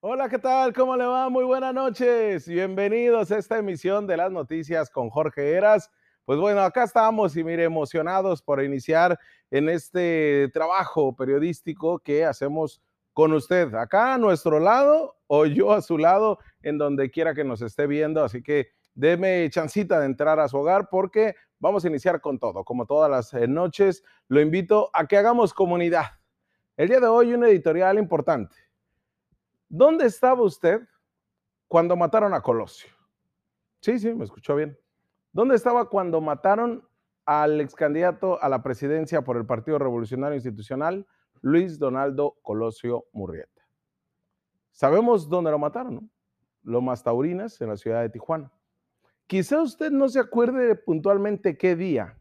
Hola, ¿qué tal? ¿Cómo le va? Muy buenas noches. Bienvenidos a esta emisión de las noticias con Jorge Eras. Pues bueno, acá estamos y mire, emocionados por iniciar en este trabajo periodístico que hacemos con usted, acá a nuestro lado o yo a su lado, en donde quiera que nos esté viendo. Así que deme chancita de entrar a su hogar porque vamos a iniciar con todo. Como todas las eh, noches, lo invito a que hagamos comunidad. El día de hoy un editorial importante ¿Dónde estaba usted cuando mataron a Colosio? Sí, sí, me escuchó bien. ¿Dónde estaba cuando mataron al ex candidato a la presidencia por el Partido Revolucionario Institucional, Luis Donaldo Colosio Murrieta? Sabemos dónde lo mataron, ¿no? Lomas Taurinas, en la ciudad de Tijuana. Quizá usted no se acuerde puntualmente qué día,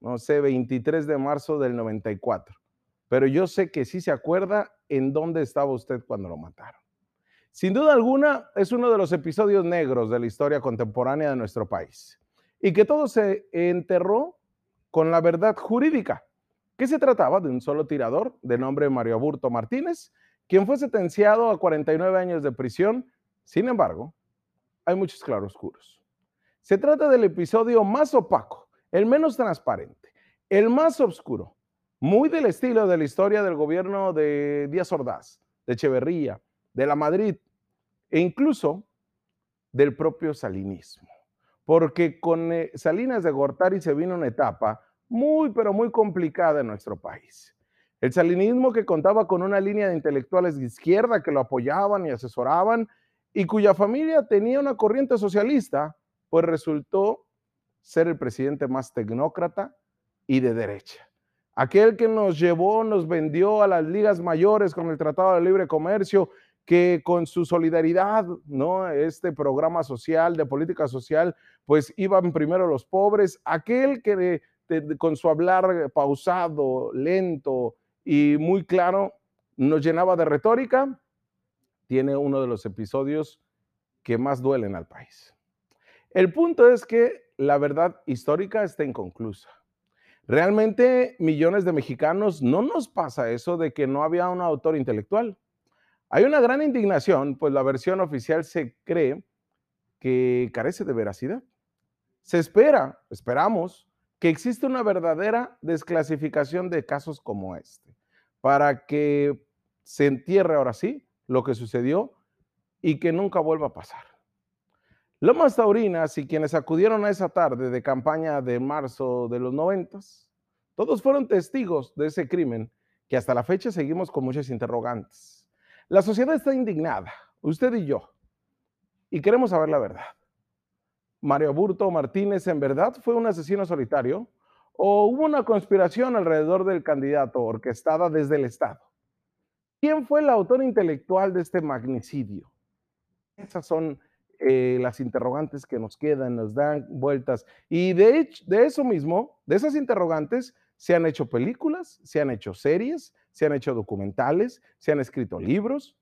no sé, 23 de marzo del 94, pero yo sé que sí se acuerda en dónde estaba usted cuando lo mataron. Sin duda alguna, es uno de los episodios negros de la historia contemporánea de nuestro país y que todo se enterró con la verdad jurídica, que se trataba de un solo tirador de nombre Mario Aburto Martínez, quien fue sentenciado a 49 años de prisión. Sin embargo, hay muchos claroscuros. Se trata del episodio más opaco, el menos transparente, el más oscuro, muy del estilo de la historia del gobierno de Díaz Ordaz, de Echeverría, de la Madrid e incluso del propio salinismo. Porque con eh, Salinas de Gortari se vino una etapa muy, pero muy complicada en nuestro país. El salinismo que contaba con una línea de intelectuales de izquierda que lo apoyaban y asesoraban y cuya familia tenía una corriente socialista, pues resultó ser el presidente más tecnócrata y de derecha aquel que nos llevó, nos vendió a las ligas mayores con el Tratado de Libre Comercio, que con su solidaridad, ¿no? Este programa social, de política social, pues iban primero los pobres, aquel que con su hablar pausado, lento y muy claro, nos llenaba de retórica, tiene uno de los episodios que más duelen al país. El punto es que la verdad histórica está inconclusa. Realmente millones de mexicanos no nos pasa eso de que no había un autor intelectual. Hay una gran indignación, pues la versión oficial se cree que carece de veracidad. Se espera, esperamos, que exista una verdadera desclasificación de casos como este, para que se entierre ahora sí lo que sucedió y que nunca vuelva a pasar. Lomas Taurinas y quienes acudieron a esa tarde de campaña de marzo de los noventas, todos fueron testigos de ese crimen que hasta la fecha seguimos con muchas interrogantes. La sociedad está indignada, usted y yo, y queremos saber la verdad. Mario Burto Martínez en verdad fue un asesino solitario o hubo una conspiración alrededor del candidato orquestada desde el Estado. ¿Quién fue el autor intelectual de este magnicidio? Esas son eh, las interrogantes que nos quedan, nos dan vueltas. Y de, de eso mismo, de esas interrogantes, se han hecho películas, se han hecho series, se han hecho documentales, se han escrito libros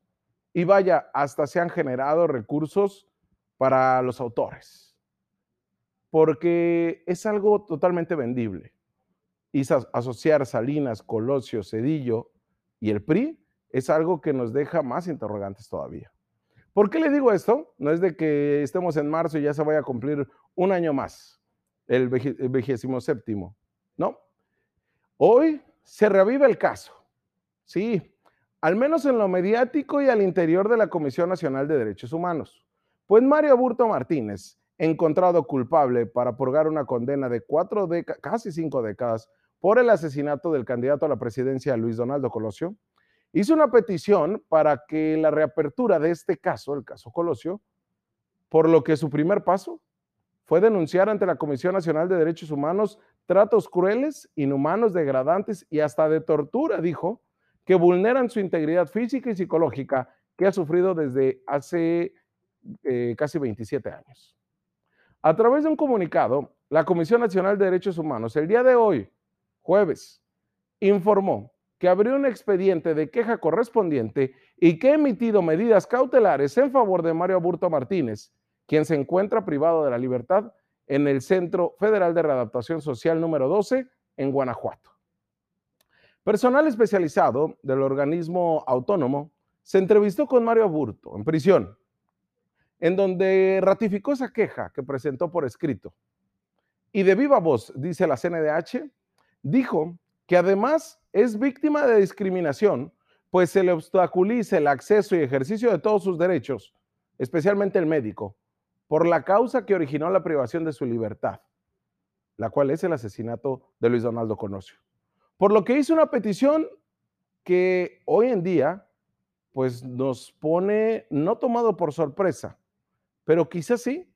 y vaya, hasta se han generado recursos para los autores. Porque es algo totalmente vendible. Y asociar Salinas, Colosio, Cedillo y el PRI es algo que nos deja más interrogantes todavía. ¿Por qué le digo esto? No es de que estemos en marzo y ya se vaya a cumplir un año más, el vigésimo séptimo. No. Hoy se revive el caso. Sí, al menos en lo mediático y al interior de la Comisión Nacional de Derechos Humanos. Pues Mario Burto Martínez, encontrado culpable para purgar una condena de cuatro casi cinco décadas, por el asesinato del candidato a la presidencia Luis Donaldo Colosio, hizo una petición para que la reapertura de este caso, el caso Colosio, por lo que su primer paso fue denunciar ante la Comisión Nacional de Derechos Humanos tratos crueles, inhumanos, degradantes y hasta de tortura, dijo, que vulneran su integridad física y psicológica que ha sufrido desde hace eh, casi 27 años. A través de un comunicado, la Comisión Nacional de Derechos Humanos el día de hoy, jueves, informó que abrió un expediente de queja correspondiente y que ha emitido medidas cautelares en favor de Mario Aburto Martínez, quien se encuentra privado de la libertad en el Centro Federal de Readaptación Social número 12 en Guanajuato. Personal especializado del organismo autónomo se entrevistó con Mario Aburto en prisión, en donde ratificó esa queja que presentó por escrito. Y de viva voz, dice la CNDH, dijo que además es víctima de discriminación, pues se le obstaculiza el acceso y ejercicio de todos sus derechos, especialmente el médico, por la causa que originó la privación de su libertad, la cual es el asesinato de Luis Donaldo Conocio. Por lo que hizo una petición que hoy en día pues nos pone no tomado por sorpresa, pero quizás sí,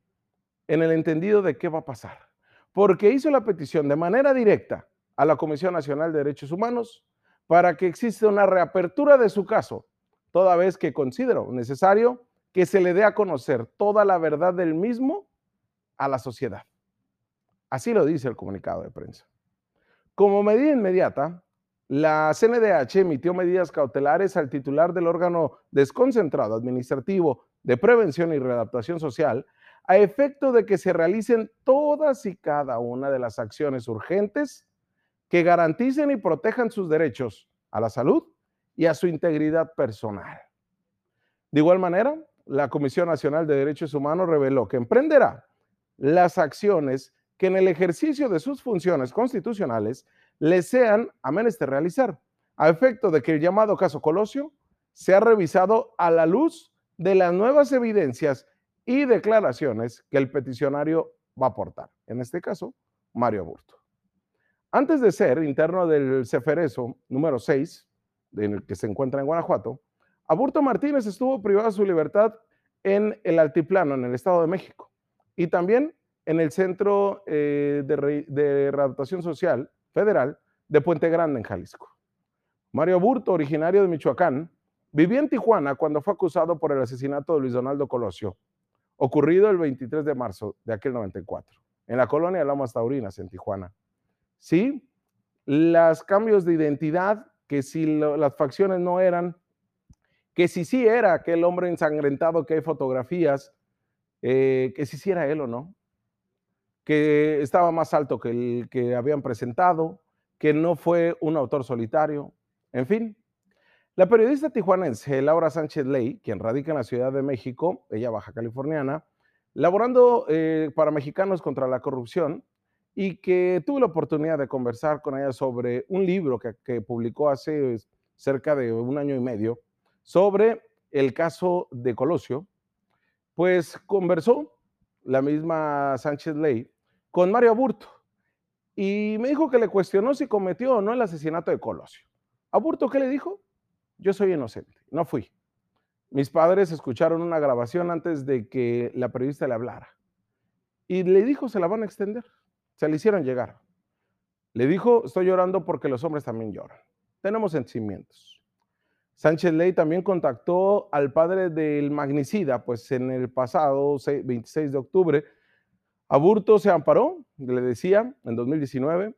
en el entendido de qué va a pasar. Porque hizo la petición de manera directa a la Comisión Nacional de Derechos Humanos para que exista una reapertura de su caso, toda vez que considero necesario que se le dé a conocer toda la verdad del mismo a la sociedad. Así lo dice el comunicado de prensa. Como medida inmediata, la CNDH emitió medidas cautelares al titular del órgano desconcentrado administrativo de prevención y readaptación social a efecto de que se realicen todas y cada una de las acciones urgentes que garanticen y protejan sus derechos a la salud y a su integridad personal. De igual manera, la Comisión Nacional de Derechos Humanos reveló que emprenderá las acciones que en el ejercicio de sus funciones constitucionales le sean a menester realizar, a efecto de que el llamado caso Colosio sea revisado a la luz de las nuevas evidencias y declaraciones que el peticionario va a aportar. En este caso, Mario Aburto. Antes de ser interno del Ceferezo número 6, en el que se encuentra en Guanajuato, Aburto Martínez estuvo privado de su libertad en el Altiplano, en el Estado de México, y también en el Centro eh, de, de Readaptación Social Federal de Puente Grande, en Jalisco. Mario Aburto, originario de Michoacán, vivía en Tijuana cuando fue acusado por el asesinato de Luis Donaldo Colosio, ocurrido el 23 de marzo de aquel 94, en la colonia Lomas Taurinas, en Tijuana. Sí, los cambios de identidad, que si las facciones no eran que si sí era aquel hombre ensangrentado que hay fotografías, eh, que si sí era él o no, que estaba más alto que el que habían presentado, que no fue un autor solitario, en fin. La periodista tijuanense Laura Sánchez Ley, quien radica en la Ciudad de México, ella baja californiana, laborando eh, para Mexicanos contra la Corrupción, y que tuve la oportunidad de conversar con ella sobre un libro que publicó hace cerca de un año y medio, sobre el caso de Colosio, pues conversó la misma Sánchez Ley con Mario Aburto y me dijo que le cuestionó si cometió o no el asesinato de Colosio. Aburto, ¿qué le dijo? Yo soy inocente, no fui. Mis padres escucharon una grabación antes de que la periodista le hablara y le dijo, se la van a extender. Se le hicieron llegar. Le dijo, estoy llorando porque los hombres también lloran. Tenemos sentimientos. Sánchez Ley también contactó al padre del magnicida, pues en el pasado 26 de octubre, Aburto se amparó, le decía, en 2019,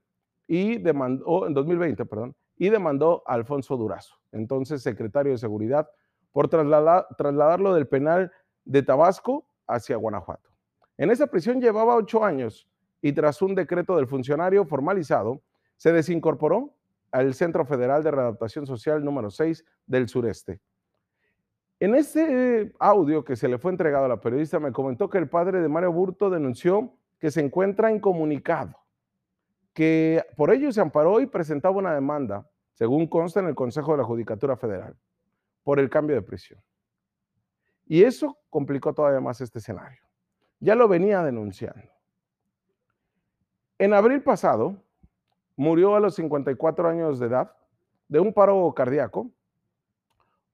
y demandó, en 2020, perdón, y demandó a Alfonso Durazo, entonces secretario de Seguridad, por trasladarlo del penal de Tabasco hacia Guanajuato. En esa prisión llevaba ocho años y tras un decreto del funcionario formalizado, se desincorporó al Centro Federal de Readaptación Social número 6 del sureste. En ese audio que se le fue entregado a la periodista, me comentó que el padre de Mario Burto denunció que se encuentra incomunicado, que por ello se amparó y presentaba una demanda, según consta en el Consejo de la Judicatura Federal, por el cambio de prisión. Y eso complicó todavía más este escenario. Ya lo venía denunciando. En abril pasado, murió a los 54 años de edad de un paro cardíaco,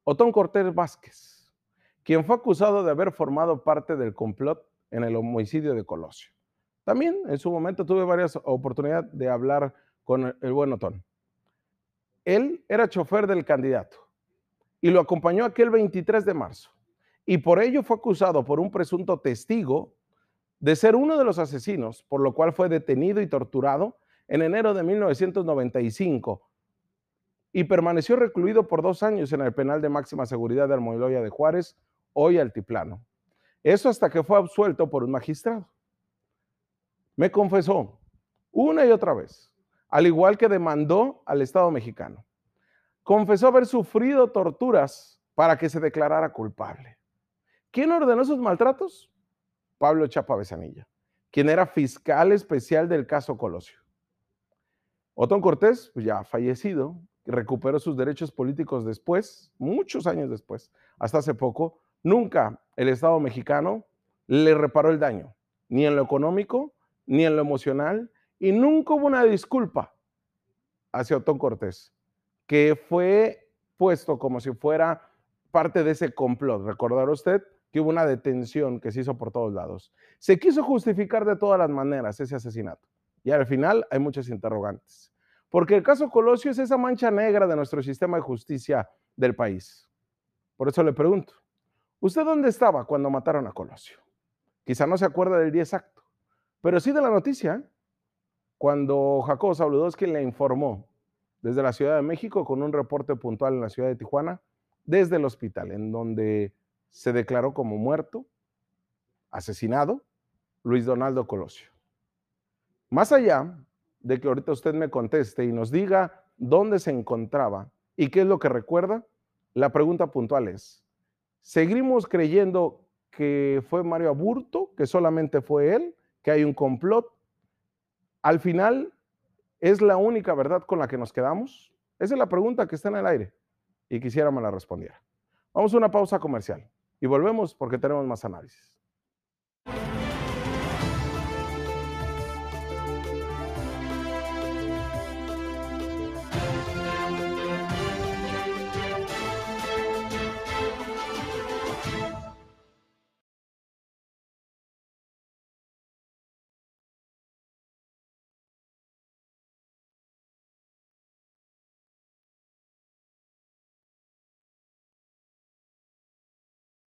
Otón Cortés Vázquez, quien fue acusado de haber formado parte del complot en el homicidio de Colosio. También en su momento tuve varias oportunidades de hablar con el buen Otón. Él era chofer del candidato y lo acompañó aquel 23 de marzo. Y por ello fue acusado por un presunto testigo de ser uno de los asesinos, por lo cual fue detenido y torturado en enero de 1995 y permaneció recluido por dos años en el penal de máxima seguridad de Almoiloya de Juárez, hoy Altiplano. Eso hasta que fue absuelto por un magistrado. Me confesó una y otra vez, al igual que demandó al Estado mexicano. Confesó haber sufrido torturas para que se declarara culpable. ¿Quién ordenó esos maltratos? Pablo Chapa Besanilla, quien era fiscal especial del caso Colosio. Otón Cortés, pues ya fallecido, recuperó sus derechos políticos después, muchos años después, hasta hace poco, nunca el Estado mexicano le reparó el daño, ni en lo económico, ni en lo emocional, y nunca hubo una disculpa hacia Otón Cortés, que fue puesto como si fuera parte de ese complot. Recordará usted que hubo una detención que se hizo por todos lados. Se quiso justificar de todas las maneras ese asesinato. Y al final hay muchos interrogantes. Porque el caso Colosio es esa mancha negra de nuestro sistema de justicia del país. Por eso le pregunto, ¿usted dónde estaba cuando mataron a Colosio? Quizá no se acuerda del día exacto, pero sí de la noticia, ¿eh? cuando Jacobo Sabludowski le informó desde la Ciudad de México con un reporte puntual en la ciudad de Tijuana, desde el hospital, en donde se declaró como muerto, asesinado, Luis Donaldo Colosio. Más allá de que ahorita usted me conteste y nos diga dónde se encontraba y qué es lo que recuerda, la pregunta puntual es, ¿seguimos creyendo que fue Mario Aburto, que solamente fue él, que hay un complot? Al final, ¿es la única verdad con la que nos quedamos? Esa es la pregunta que está en el aire y quisiera me la respondiera. Vamos a una pausa comercial y volvemos porque tenemos más análisis.